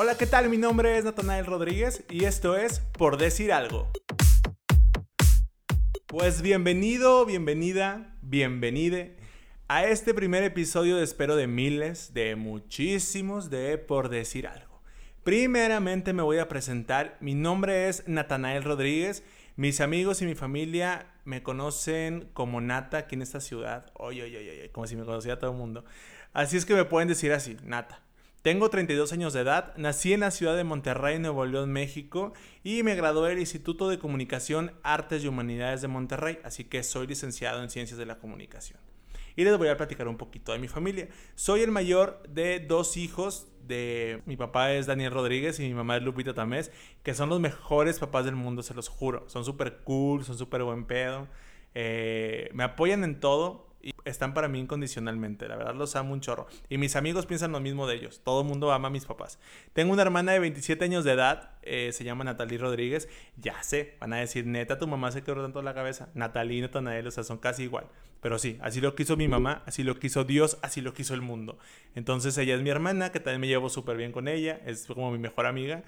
Hola, ¿qué tal? Mi nombre es Natanael Rodríguez y esto es Por Decir Algo. Pues bienvenido, bienvenida, bienvenide a este primer episodio de espero de miles, de muchísimos de Por Decir Algo. Primeramente me voy a presentar, mi nombre es Natanael Rodríguez, mis amigos y mi familia me conocen como Nata aquí en esta ciudad, oye, oye, oye, como si me conociera todo el mundo. Así es que me pueden decir así, Nata. Tengo 32 años de edad, nací en la ciudad de Monterrey, Nuevo León, México, y me gradué del Instituto de Comunicación, Artes y Humanidades de Monterrey, así que soy licenciado en Ciencias de la Comunicación. Y les voy a platicar un poquito de mi familia. Soy el mayor de dos hijos, de mi papá es Daniel Rodríguez y mi mamá es Lupita Tamés, que son los mejores papás del mundo, se los juro. Son súper cool, son súper buen pedo. Eh, me apoyan en todo, y están para mí incondicionalmente. La verdad los amo un chorro. Y mis amigos piensan lo mismo de ellos. Todo el mundo ama a mis papás. Tengo una hermana de 27 años de edad. Eh, se llama Natalie Rodríguez. Ya sé, van a decir, neta, tu mamá se quedó tanto la cabeza. Natalie y Natanael, o sea, son casi igual. Pero sí, así lo quiso mi mamá, así lo quiso Dios, así lo quiso el mundo. Entonces ella es mi hermana, que también me llevo súper bien con ella. Es como mi mejor amiga.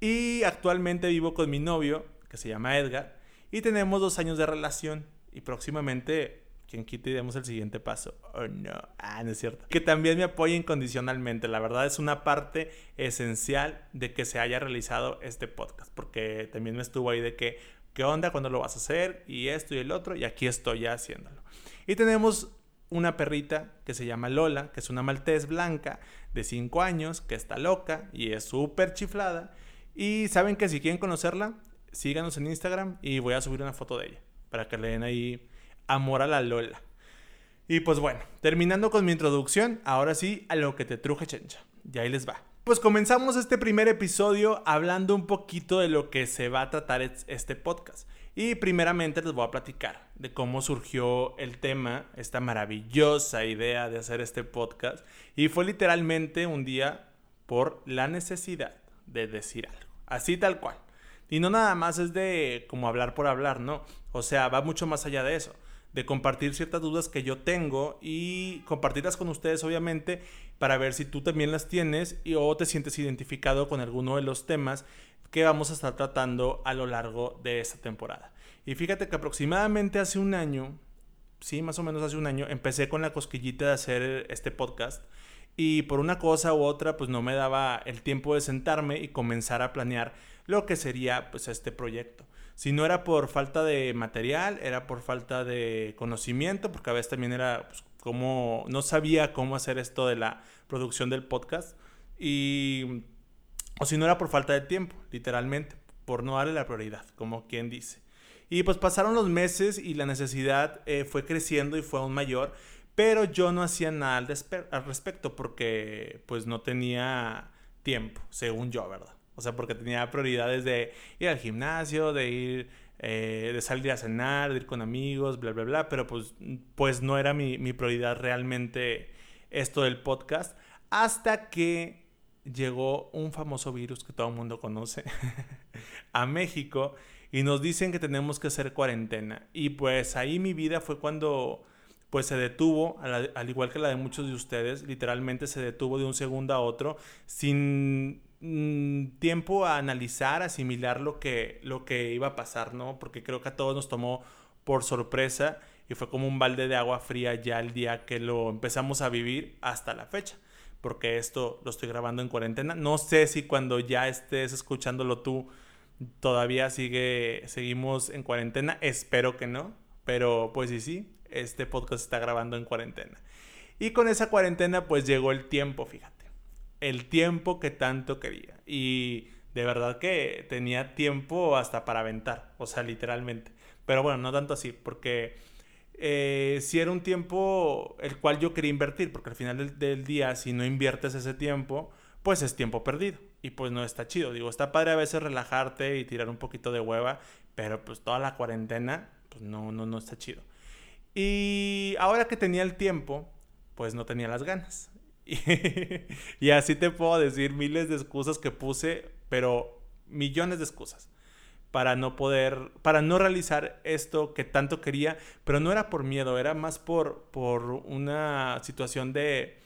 Y actualmente vivo con mi novio, que se llama Edgar. Y tenemos dos años de relación. Y próximamente quien quite y demos el siguiente paso. Oh no, ah, no es cierto. Que también me apoya incondicionalmente. La verdad es una parte esencial de que se haya realizado este podcast. Porque también me estuvo ahí de que, ¿qué onda? ¿Cuándo lo vas a hacer? Y esto y el otro. Y aquí estoy ya haciéndolo. Y tenemos una perrita que se llama Lola, que es una maltés blanca de 5 años, que está loca y es súper chiflada. Y saben que si quieren conocerla, síganos en Instagram y voy a subir una foto de ella para que le den ahí amor a la Lola. Y pues bueno, terminando con mi introducción, ahora sí a lo que te truje chencha. Y ahí les va. Pues comenzamos este primer episodio hablando un poquito de lo que se va a tratar este podcast. Y primeramente les voy a platicar de cómo surgió el tema, esta maravillosa idea de hacer este podcast. Y fue literalmente un día por la necesidad de decir algo. Así tal cual. Y no nada más es de como hablar por hablar, no. O sea, va mucho más allá de eso de compartir ciertas dudas que yo tengo y compartirlas con ustedes obviamente para ver si tú también las tienes y o te sientes identificado con alguno de los temas que vamos a estar tratando a lo largo de esta temporada. Y fíjate que aproximadamente hace un año, sí, más o menos hace un año, empecé con la cosquillita de hacer este podcast y por una cosa u otra pues no me daba el tiempo de sentarme y comenzar a planear lo que sería pues este proyecto. Si no era por falta de material, era por falta de conocimiento, porque a veces también era pues, como no sabía cómo hacer esto de la producción del podcast y o si no era por falta de tiempo, literalmente, por no darle la prioridad, como quien dice. Y pues pasaron los meses y la necesidad eh, fue creciendo y fue aún mayor, pero yo no hacía nada al, al respecto porque pues no tenía tiempo, según yo, ¿verdad? O sea, porque tenía prioridades de ir al gimnasio, de ir, eh, de salir a cenar, de ir con amigos, bla, bla, bla. Pero pues, pues no era mi, mi prioridad realmente esto del podcast. Hasta que llegó un famoso virus que todo el mundo conoce a México y nos dicen que tenemos que hacer cuarentena. Y pues ahí mi vida fue cuando pues se detuvo, al, igual que la de muchos de ustedes, literalmente se detuvo de un segundo a otro sin Tiempo a analizar, asimilar lo que, lo que iba a pasar, ¿no? Porque creo que a todos nos tomó por sorpresa y fue como un balde de agua fría ya el día que lo empezamos a vivir hasta la fecha. Porque esto lo estoy grabando en cuarentena. No sé si cuando ya estés escuchándolo tú todavía sigue, seguimos en cuarentena. Espero que no. Pero pues sí, sí, este podcast está grabando en cuarentena. Y con esa cuarentena pues llegó el tiempo, fíjate el tiempo que tanto quería. Y de verdad que tenía tiempo hasta para aventar, o sea, literalmente. Pero bueno, no tanto así, porque eh, si era un tiempo el cual yo quería invertir, porque al final del, día, si no inviertes ese tiempo, pues es tiempo perdido. Y pues no está chido. Digo, está padre a veces relajarte y tirar un poquito de hueva, pero pues toda la cuarentena, pues no, no, no está chido. Y ahora que tenía el tiempo, pues no tenía las ganas. Y, así te puedo decir miles de excusas que puse, pero millones de excusas para no poder, para no realizar esto que tanto quería, pero no era por miedo, era más por, por una situación de,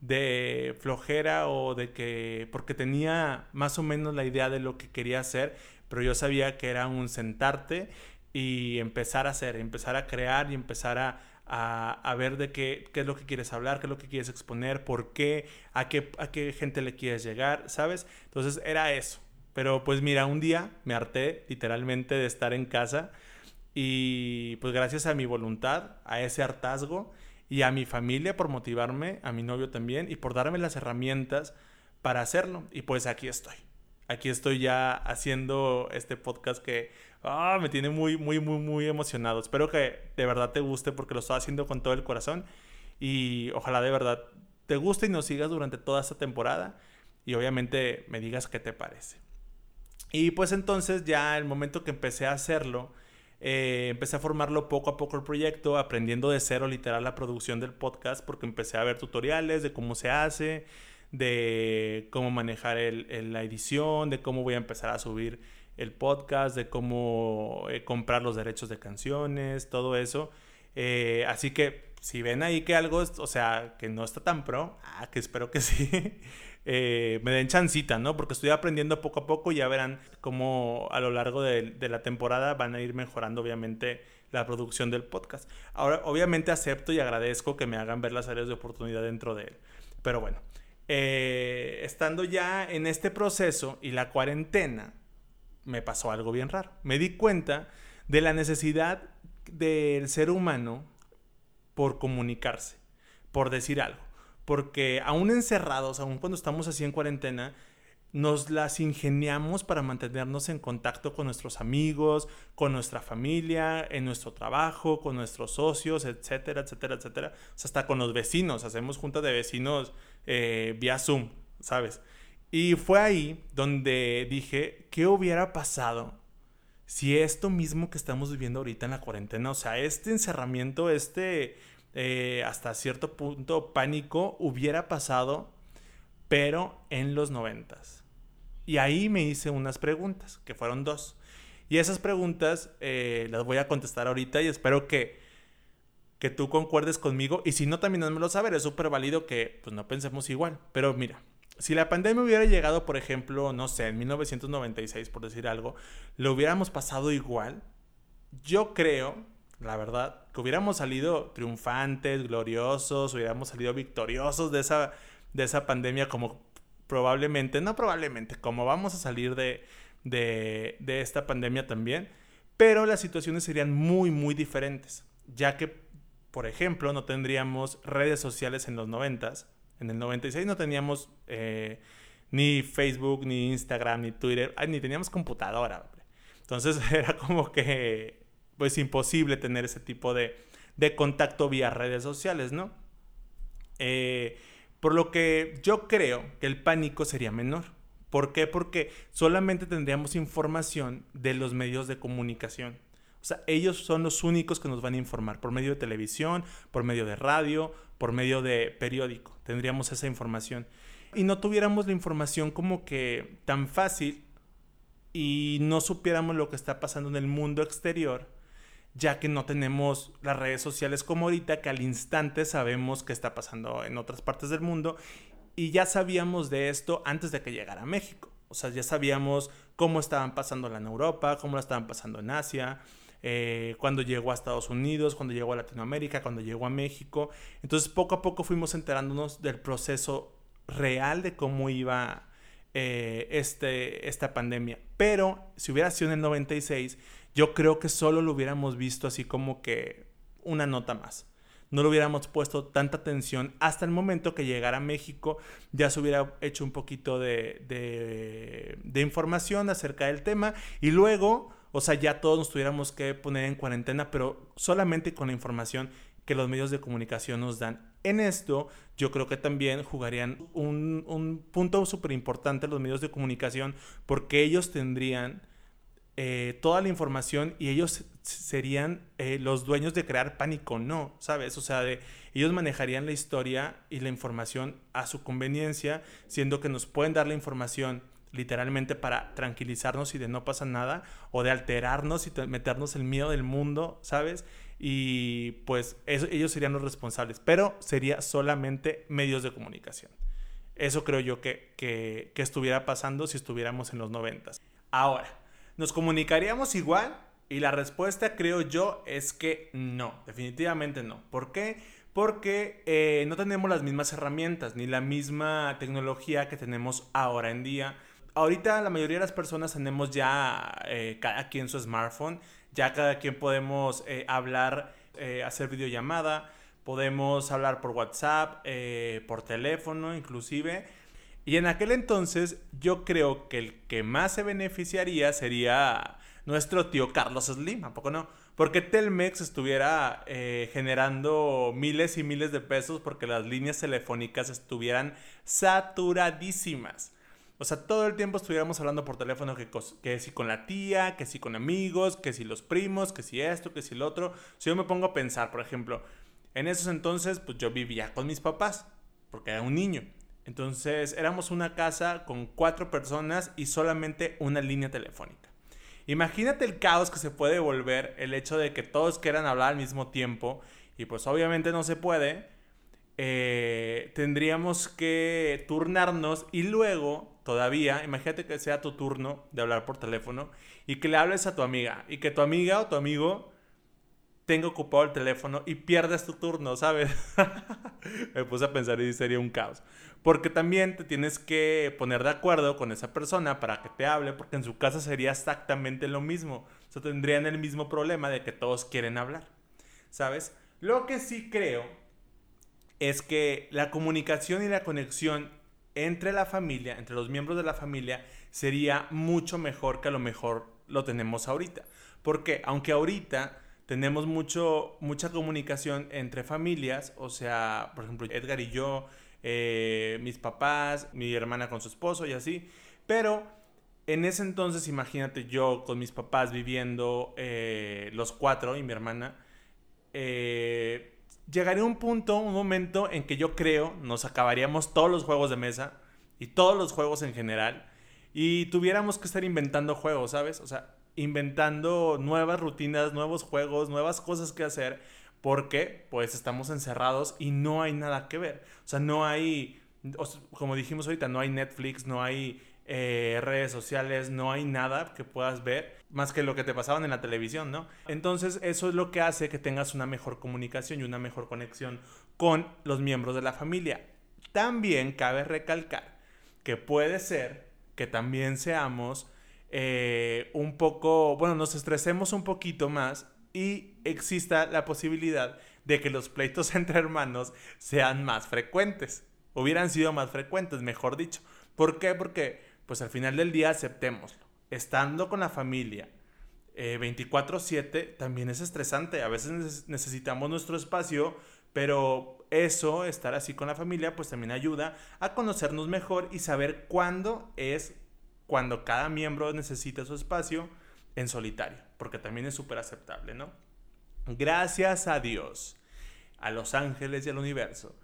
de flojera o de que, porque tenía más o menos la idea de lo que quería hacer, pero yo sabía que era un sentarte y empezar a hacer, empezar a crear y empezar a, a, ver de qué, qué, es lo que quieres hablar, qué es lo que quieres exponer, por qué, a qué, a qué gente le quieres llegar, ¿sabes? Entonces era eso. Pero pues mira, un día me harté literalmente de estar en casa y pues gracias a mi voluntad, a ese hartazgo y a mi familia por motivarme, a mi novio también y por darme las herramientas para hacerlo. Y pues aquí estoy. Aquí estoy ya haciendo este podcast que ah, me tiene muy, muy, muy, muy emocionado. Espero que de verdad te guste porque lo estoy haciendo con todo el corazón. Y ojalá de verdad te guste y nos sigas durante toda esta temporada. Y obviamente me digas qué te parece. Y pues entonces ya el momento que empecé a hacerlo, eh, empecé a formarlo poco a poco el proyecto, aprendiendo de cero literal la producción del podcast, porque empecé a ver tutoriales de cómo se hace, de cómo manejar el, la edición, de cómo voy a empezar a subir el podcast, de cómo eh, comprar los derechos de canciones, todo eso. Eh, así que si ven ahí que algo, o sea, que no está tan pro, ah, que espero que sí, eh, me den chancita, ¿no? Porque estoy aprendiendo poco a poco y ya verán cómo a lo largo de, de, la temporada van a ir mejorando, obviamente, la producción del podcast. Ahora, obviamente acepto y agradezco que me hagan ver las áreas de oportunidad dentro de él. Pero bueno, estando ya en este proceso y la cuarentena, me pasó algo bien raro. Me di cuenta de la necesidad del ser humano por comunicarse, por decir algo. Porque aún encerrados, aún cuando estamos así en cuarentena, nos las ingeniamos para mantenernos en contacto con nuestros amigos, con nuestra familia, en nuestro trabajo, con nuestros socios, etcétera, etcétera, etcétera. O sea, hasta con los vecinos, hacemos juntas de vecinos eh, vía Zoom, ¿sabes? Y fue ahí donde dije, ¿qué hubiera pasado si esto mismo que estamos viviendo ahorita en la cuarentena, o sea, este encerramiento, este eh, hasta cierto punto pánico hubiera pasado, pero en los noventas? Y ahí me hice unas preguntas, que fueron dos. Y esas preguntas eh, las voy a contestar ahorita y espero que, que tú concuerdes conmigo. Y si no, también no me lo saber. Es súper válido que pues, no pensemos igual. Pero mira, si la pandemia hubiera llegado, por ejemplo, no sé, en 1996, por decir algo, lo hubiéramos pasado igual, yo creo, la verdad, que hubiéramos salido triunfantes, gloriosos, hubiéramos salido victoriosos de esa, de esa pandemia como probablemente, no probablemente, como vamos a salir de, de, de esta pandemia también, pero las situaciones serían muy, muy diferentes, ya que, por ejemplo, no tendríamos redes sociales en los noventas, en el 96 no teníamos eh, ni Facebook, ni Instagram, ni Twitter, ni teníamos computadora. Entonces era como que, pues, imposible tener ese tipo de, de contacto vía redes sociales, ¿no? Eh, por lo que yo creo que el pánico sería menor. ¿Por qué? Porque solamente tendríamos información de los medios de comunicación. O sea, ellos son los únicos que nos van a informar por medio de televisión, por medio de radio, por medio de periódico. Tendríamos esa información. Y no tuviéramos la información como que tan fácil y no supiéramos lo que está pasando en el mundo exterior, ya que no tenemos las redes sociales como ahorita, que al instante sabemos qué está pasando en otras partes del mundo. Y ya sabíamos de esto antes de que llegara a México. O sea, ya sabíamos cómo estaban pasando en Europa, cómo la estaban pasando en Asia, eh, cuando llegó a Estados Unidos, cuando llegó a Latinoamérica, cuando llegó a México. Entonces poco a poco fuimos enterándonos del proceso real de cómo iba eh, este, esta pandemia. Pero si hubiera sido en el 96, yo creo que solo lo hubiéramos visto así como que una nota más. No le hubiéramos puesto tanta atención hasta el momento que llegara a México, ya se hubiera hecho un poquito de, de, información acerca del tema y luego o sea, ya todos nos tuviéramos que poner en cuarentena, pero solamente con la información que los medios de comunicación nos dan. En esto, yo creo que también jugarían un, punto súper importante los medios de comunicación, porque ellos tendrían eh, toda la información y ellos serían eh, los dueños de crear pánico, no, ¿sabes? O sea, de, ellos manejarían la historia y la información a su conveniencia, siendo que nos pueden dar la información literalmente para tranquilizarnos y de no pasa nada, o de alterarnos y meternos el miedo del mundo, ¿sabes? Y pues ellos serían los responsables, pero sería solamente medios de comunicación. Eso creo yo que, que, que estuviera pasando si estuviéramos en los noventas. Ahora, ¿nos comunicaríamos igual? Y la respuesta creo yo es que no, definitivamente no. ¿Por qué? Porque eh, no tenemos las mismas herramientas ni la misma tecnología que tenemos ahora en día. Ahorita la mayoría de las personas tenemos ya eh, cada quien su smartphone, ya cada quien podemos eh, hablar, hacer videollamada, podemos hablar por WhatsApp, por teléfono inclusive. Y en aquel entonces yo creo que el que más se beneficiaría sería nuestro tío Carlos Slim, ¿a poco no? Porque Telmex estuviera eh, generando miles y miles de pesos porque las líneas telefónicas estuvieran saturadísimas. O sea, todo el tiempo estuviéramos hablando por teléfono que, que si con la tía, que si con amigos, que si los primos, que si esto, que si lo otro. Si yo me pongo a pensar, por ejemplo, en esos entonces, pues yo vivía con mis papás, porque era un niño. Entonces éramos una casa con cuatro personas y solamente una línea telefónica. Imagínate el caos que se puede volver el hecho de que todos quieran hablar al mismo tiempo y pues obviamente no se puede. Eh, tendríamos que turnarnos y luego todavía, imagínate que sea tu turno de hablar por teléfono y que le hables a tu amiga y que tu amiga o tu amigo tenga ocupado el teléfono y pierdas tu turno, ¿sabes? Me puse a pensar y sería un caos. Porque también te tienes que poner de acuerdo con esa persona para que te hable, porque en su casa sería exactamente lo mismo. O sea, tendrían el mismo problema de que todos quieren hablar, ¿sabes? Lo que sí creo es que la comunicación y la conexión entre la familia, entre los miembros de la familia, sería mucho mejor que a lo mejor lo tenemos ahorita. Porque aunque ahorita tenemos mucho, mucha comunicación entre familias, o sea, por ejemplo, Edgar y yo, eh, mis papás, mi hermana con su esposo y así. Pero en ese entonces, imagínate yo con mis papás viviendo eh, los cuatro y mi hermana, eh, llegaría un punto, un momento en que yo creo nos acabaríamos todos los juegos de mesa y todos los juegos en general y tuviéramos que estar inventando juegos, ¿sabes? O sea, inventando nuevas rutinas, nuevos juegos, nuevas cosas que hacer porque pues estamos encerrados y no hay nada que ver. O sea, no hay, como dijimos ahorita, no hay Netflix, no hay eh, redes sociales, no hay nada que puedas ver más que lo que te pasaban en la televisión, ¿no? Entonces eso es lo que hace que tengas una mejor comunicación y una mejor conexión con los miembros de la familia. También cabe recalcar que puede ser que también seamos eh, un poco, bueno, nos estresemos un poquito más y exista la posibilidad de que los pleitos entre hermanos sean más frecuentes. Hubieran sido más frecuentes, mejor dicho. ¿Por qué? Porque, pues al final del día, aceptémoslo. Estando con la familia 24/7 eh, también es estresante. A veces necesitamos nuestro espacio, pero eso, estar así con la familia, pues también ayuda a conocernos mejor y saber cuándo es cuando cada miembro necesita su espacio en solitario, porque también es súper aceptable, ¿no? Gracias a Dios, a los ángeles y al universo,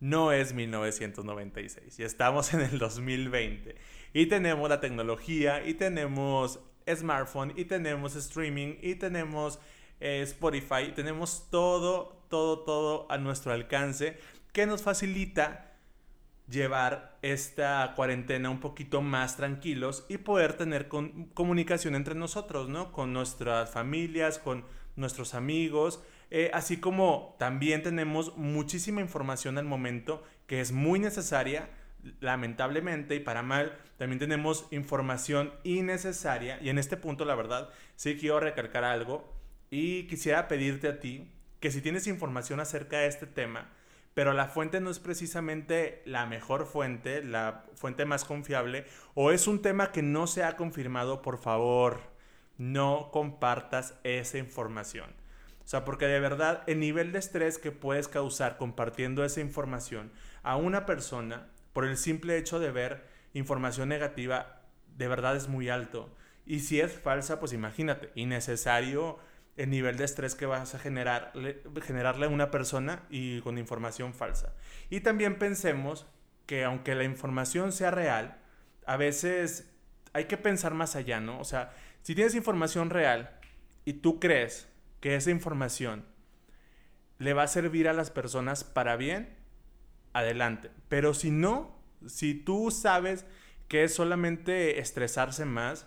no es 1996 y estamos en el 2020 y tenemos la tecnología y tenemos smartphone y tenemos streaming y tenemos eh, Spotify, tenemos todo, todo, todo a nuestro alcance que nos facilita llevar esta cuarentena un poquito más tranquilos y poder tener comunicación entre nosotros, ¿no? Con nuestras familias, con nuestros amigos, eh, así como también tenemos muchísima información al momento que es muy necesaria, lamentablemente y para mal, también tenemos información innecesaria y en este punto la verdad sí quiero recalcar algo y quisiera pedirte a ti que si tienes información acerca de este tema, pero la fuente no es precisamente la mejor fuente, la fuente más confiable, o es un tema que no se ha confirmado, por favor, no compartas esa información. O sea, porque de verdad el nivel de estrés que puedes causar compartiendo esa información a una persona por el simple hecho de ver información negativa, de verdad es muy alto. Y si es falsa, pues imagínate, innecesario el nivel de estrés que vas a generar, generarle a una persona y con información falsa. Y también pensemos que aunque la información sea real, a veces hay que pensar más allá, ¿no? O sea, si tienes información real y tú crees que esa información le va a servir a las personas para bien, adelante. Pero si no, si tú sabes que es solamente estresarse más,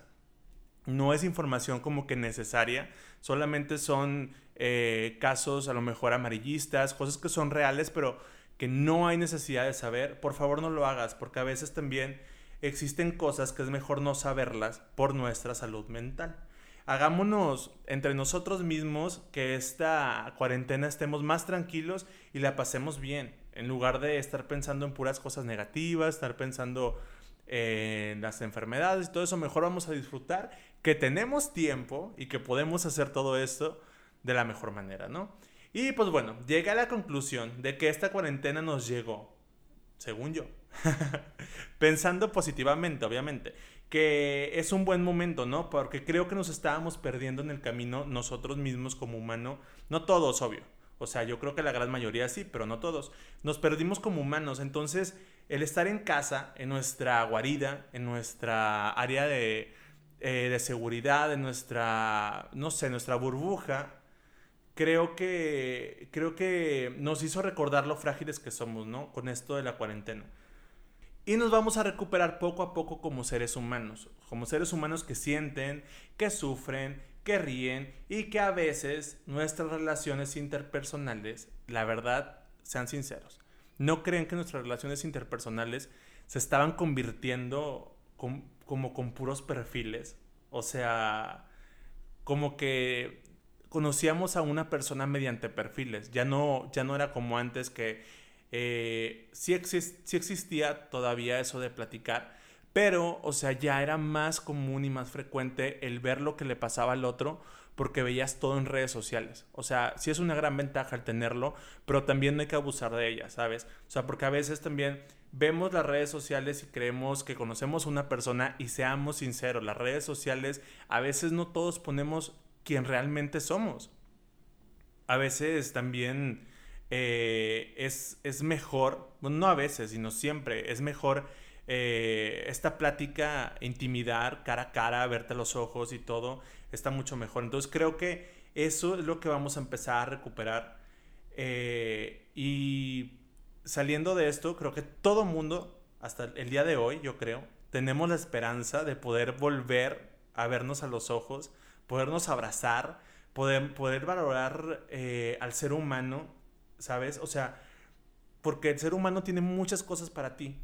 no es información como que necesaria, solamente son eh, casos a lo mejor amarillistas, cosas que son reales, pero que no hay necesidad de saber, por favor no lo hagas, porque a veces también existen cosas que es mejor no saberlas por nuestra salud mental. Hagámonos entre nosotros mismos que esta cuarentena estemos más tranquilos y la pasemos bien, en lugar de estar pensando en puras cosas negativas, estar pensando en las enfermedades y todo eso, mejor vamos a disfrutar que tenemos tiempo y que podemos hacer todo esto de la mejor manera, ¿no? Y pues bueno, llegué a la conclusión de que esta cuarentena nos llegó, según yo, pensando positivamente, obviamente, que es un buen momento, ¿no? Porque creo que nos estábamos perdiendo en el camino nosotros mismos como humano, no todos, obvio. O sea, yo creo que la gran mayoría sí, pero no todos. Nos perdimos como humanos, entonces el estar en casa, en nuestra guarida, en nuestra área de, eh, de seguridad, en nuestra, no sé, nuestra burbuja, creo que, creo que nos hizo recordar lo frágiles que somos, ¿no? Con esto de la cuarentena. Y nos vamos a recuperar poco a poco como seres humanos, como seres humanos que sienten, que sufren, que ríen y que a veces nuestras relaciones interpersonales, la verdad, sean sinceros, no creen que nuestras relaciones interpersonales se estaban convirtiendo como con puros perfiles. O sea, como que conocíamos a una persona mediante perfiles. Ya no, ya no era como antes que eh, sí, existía todavía eso de platicar, pero, o sea, ya era más común y más frecuente el ver lo que le pasaba al otro porque veías todo en redes sociales. O sea, sí es una gran ventaja el tenerlo, pero también no hay que abusar de ella, ¿sabes? O sea, porque a veces también vemos las redes sociales y creemos que conocemos a una persona y seamos sinceros, las redes sociales a veces no todos ponemos quien realmente somos. A veces también eh, es, es, mejor, no a veces, sino siempre, es mejor eh, esta plática, intimidar cara a cara, verte los ojos y todo, está mucho mejor. Entonces creo que eso es lo que vamos a empezar a recuperar. Eh, y saliendo de esto, creo que todo mundo, hasta el día de hoy, yo creo, tenemos la esperanza de poder volver a vernos a los ojos, podernos abrazar, poder, poder valorar eh, al ser humano, ¿sabes? O sea, porque el ser humano tiene muchas cosas para ti.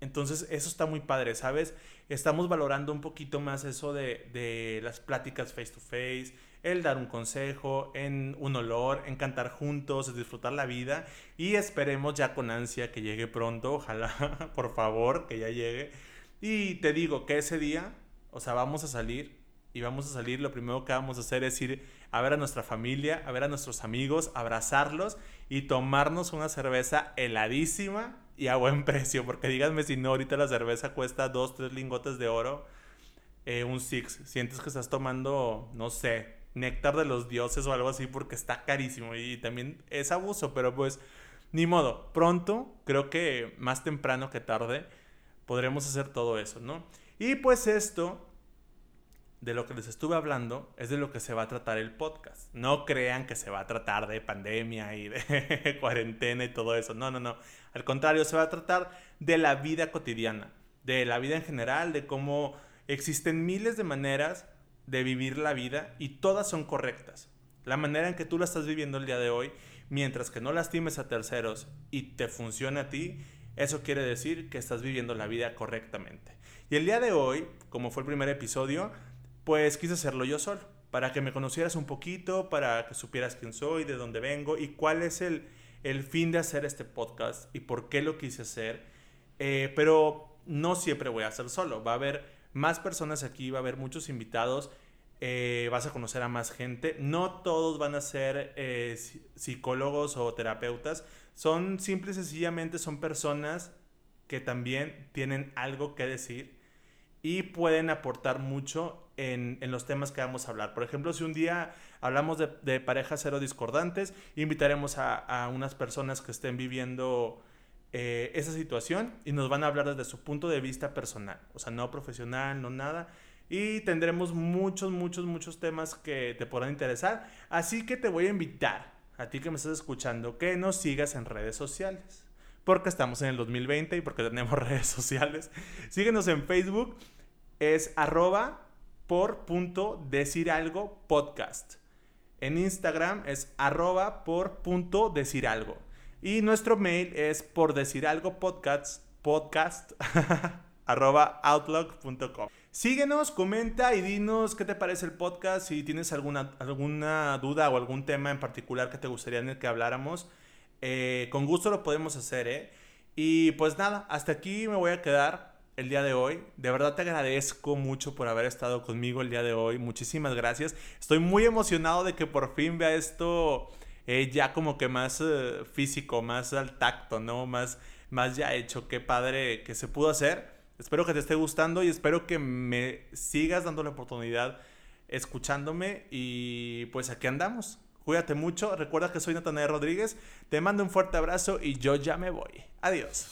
Entonces, eso está muy padre, ¿sabes? Estamos valorando un poquito más eso de, las pláticas face to face, el dar un consejo, en un olor, en cantar juntos, disfrutar la vida. Y esperemos ya con ansia que llegue pronto, ojalá, por favor, que ya llegue. Y te digo que ese día, o sea, vamos a salir y vamos a salir, lo primero que vamos a hacer es ir a ver a nuestra familia, a ver a nuestros amigos, abrazarlos y tomarnos una cerveza heladísima y a buen precio, porque díganme si no, ahorita la cerveza cuesta dos, tres lingotes de oro, eh, un six, sientes que estás tomando, no sé, néctar de los dioses o algo así, porque está carísimo y también es abuso, pero pues ni modo, pronto, creo que más temprano que tarde, podremos hacer todo eso, ¿no? Y pues esto de lo que les estuve hablando es de lo que se va a tratar el podcast. No crean que se va a tratar de pandemia y de cuarentena y todo eso. No, no, no. Al contrario, se va a tratar de la vida cotidiana, de la vida en general, de cómo existen miles de maneras de vivir la vida y todas son correctas. La manera en que tú la estás viviendo el día de hoy, mientras que no lastimes a terceros y te funcione a ti, eso quiere decir que estás viviendo la vida correctamente. Y el día de hoy, como fue el primer episodio, pues quise hacerlo yo solo, para que me conocieras un poquito, para que supieras quién soy, de dónde vengo y cuál es el, el fin de hacer este podcast y por qué lo quise hacer. Eh, pero no siempre voy a hacer solo, va a haber más personas aquí, va a haber muchos invitados. Eh, vas a conocer a más gente. No todos van a ser eh, psicólogos o terapeutas. Son simple y sencillamente son personas que también tienen algo que decir y pueden aportar mucho en, los temas que vamos a hablar. Por ejemplo, si un día hablamos de, parejas cero discordantes, invitaremos a, unas personas que estén viviendo eh, esa situación y nos van a hablar desde su punto de vista personal, o sea, no profesional, no nada. Y tendremos muchos, muchos, muchos temas que te podrán interesar. Así que te voy a invitar, a ti que me estás escuchando, que nos sigas en redes sociales. Porque estamos en el 2020 y porque tenemos redes sociales. Síguenos en Facebook, es arroba por punto decir algo podcast. En Instagram es arroba por punto decir algo. Y nuestro mail es por decir algo podcast, podcast arroba outlook.com. Síguenos, comenta y dinos qué te parece el podcast, si tienes alguna, alguna duda o algún tema en particular que te gustaría en el que habláramos. Eh, con gusto lo podemos hacer, ¿eh? Y pues nada, hasta aquí me voy a quedar el día de hoy. De verdad te agradezco mucho por haber estado conmigo el día de hoy. Muchísimas gracias. Estoy muy emocionado de que por fin vea esto eh, ya como que más eh, físico, más al tacto, ¿no? Más, más ya hecho. Qué padre que se pudo hacer. Espero que te esté gustando y espero que me sigas dando la oportunidad escuchándome y pues aquí andamos. Cuídate mucho, recuerda que soy Natanael Rodríguez, te mando un fuerte abrazo y yo ya me voy. Adiós.